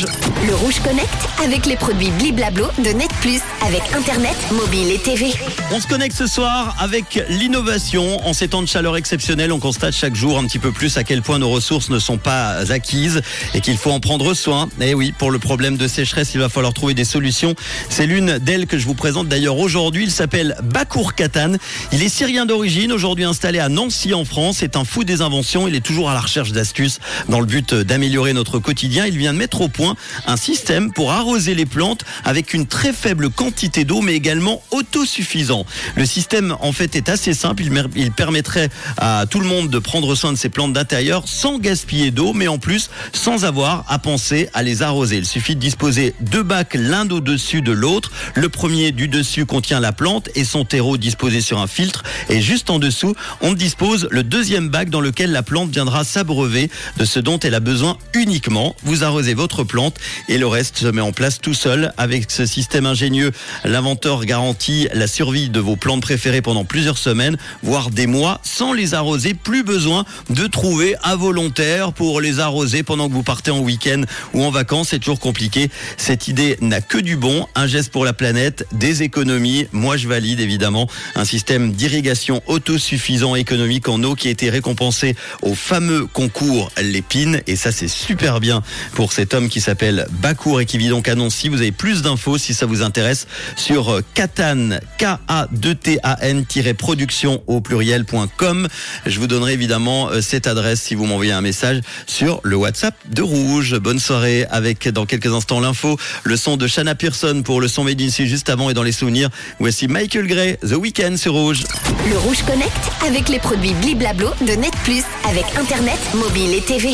Rouge. Le Rouge Connect avec les produits Bliblablo de Net Plus avec Internet, mobile et TV. On se connecte ce soir avec l'innovation. En ces temps de chaleur exceptionnelle, on constate chaque jour un petit peu plus à quel point nos ressources ne sont pas acquises et qu'il faut en prendre soin. Et oui, pour le problème de sécheresse, il va falloir trouver des solutions. C'est l'une d'elles que je vous présente d'ailleurs aujourd'hui. Il s'appelle Bakour Katan. Il est syrien d'origine, aujourd'hui installé à Nancy en France. C'est un fou des inventions. Il est toujours à la recherche d'astuces dans le but d'améliorer notre quotidien. Il vient de mettre au point un système pour arroser les plantes avec une très faible quantité d'eau, mais également autosuffisant. Le système, en fait, est assez simple. Il, permettrait à tout le monde de prendre soin de ses plantes d'intérieur sans gaspiller d'eau, mais en plus sans avoir à penser à les arroser. Il suffit de disposer deux bacs l'un au-dessus de l'autre. Le premier du dessus contient la plante et son terreau disposé sur un filtre. Et juste en dessous, on dispose le deuxième bac dans lequel la plante viendra s'abreuver de ce dont elle a besoin uniquement. Vous arrosez votre plante et le reste se met en place tout seul. Avec ce système ingénieux, l'inventeur garantit la survie de vos plantes préférées pendant plusieurs semaines, voire des mois, sans les arroser. Plus besoin de trouver un volontaire pour les arroser pendant que vous partez en week-end ou en vacances. C'est toujours compliqué. Cette idée n'a que du bon. Un geste pour la planète, des économies. Moi, je valide évidemment un système d'irrigation autosuffisant économique en eau qui a été récompensé au fameux concours Lépine. Et ça, c'est super bien pour cet homme qui s'appelle Bakour et qui vit donc à Nancy. Vous avez plus d'infos si ça vous intéresse sur euh, Katan, K-A-2-T-A-N-production au pluriel.com. Je vous donnerai évidemment euh, cette adresse si vous m'envoyez un message sur le WhatsApp de Rouge. Bonne soirée avec dans quelques instants l'info, le son de Shanna Pearson pour le son Made in juste avant et dans les souvenirs. Voici Michael Gray, The Weeknd sur Rouge. Le Rouge Connect avec les produits Bliblablo de Net Plus avec Internet, mobile et TV.